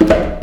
Bye.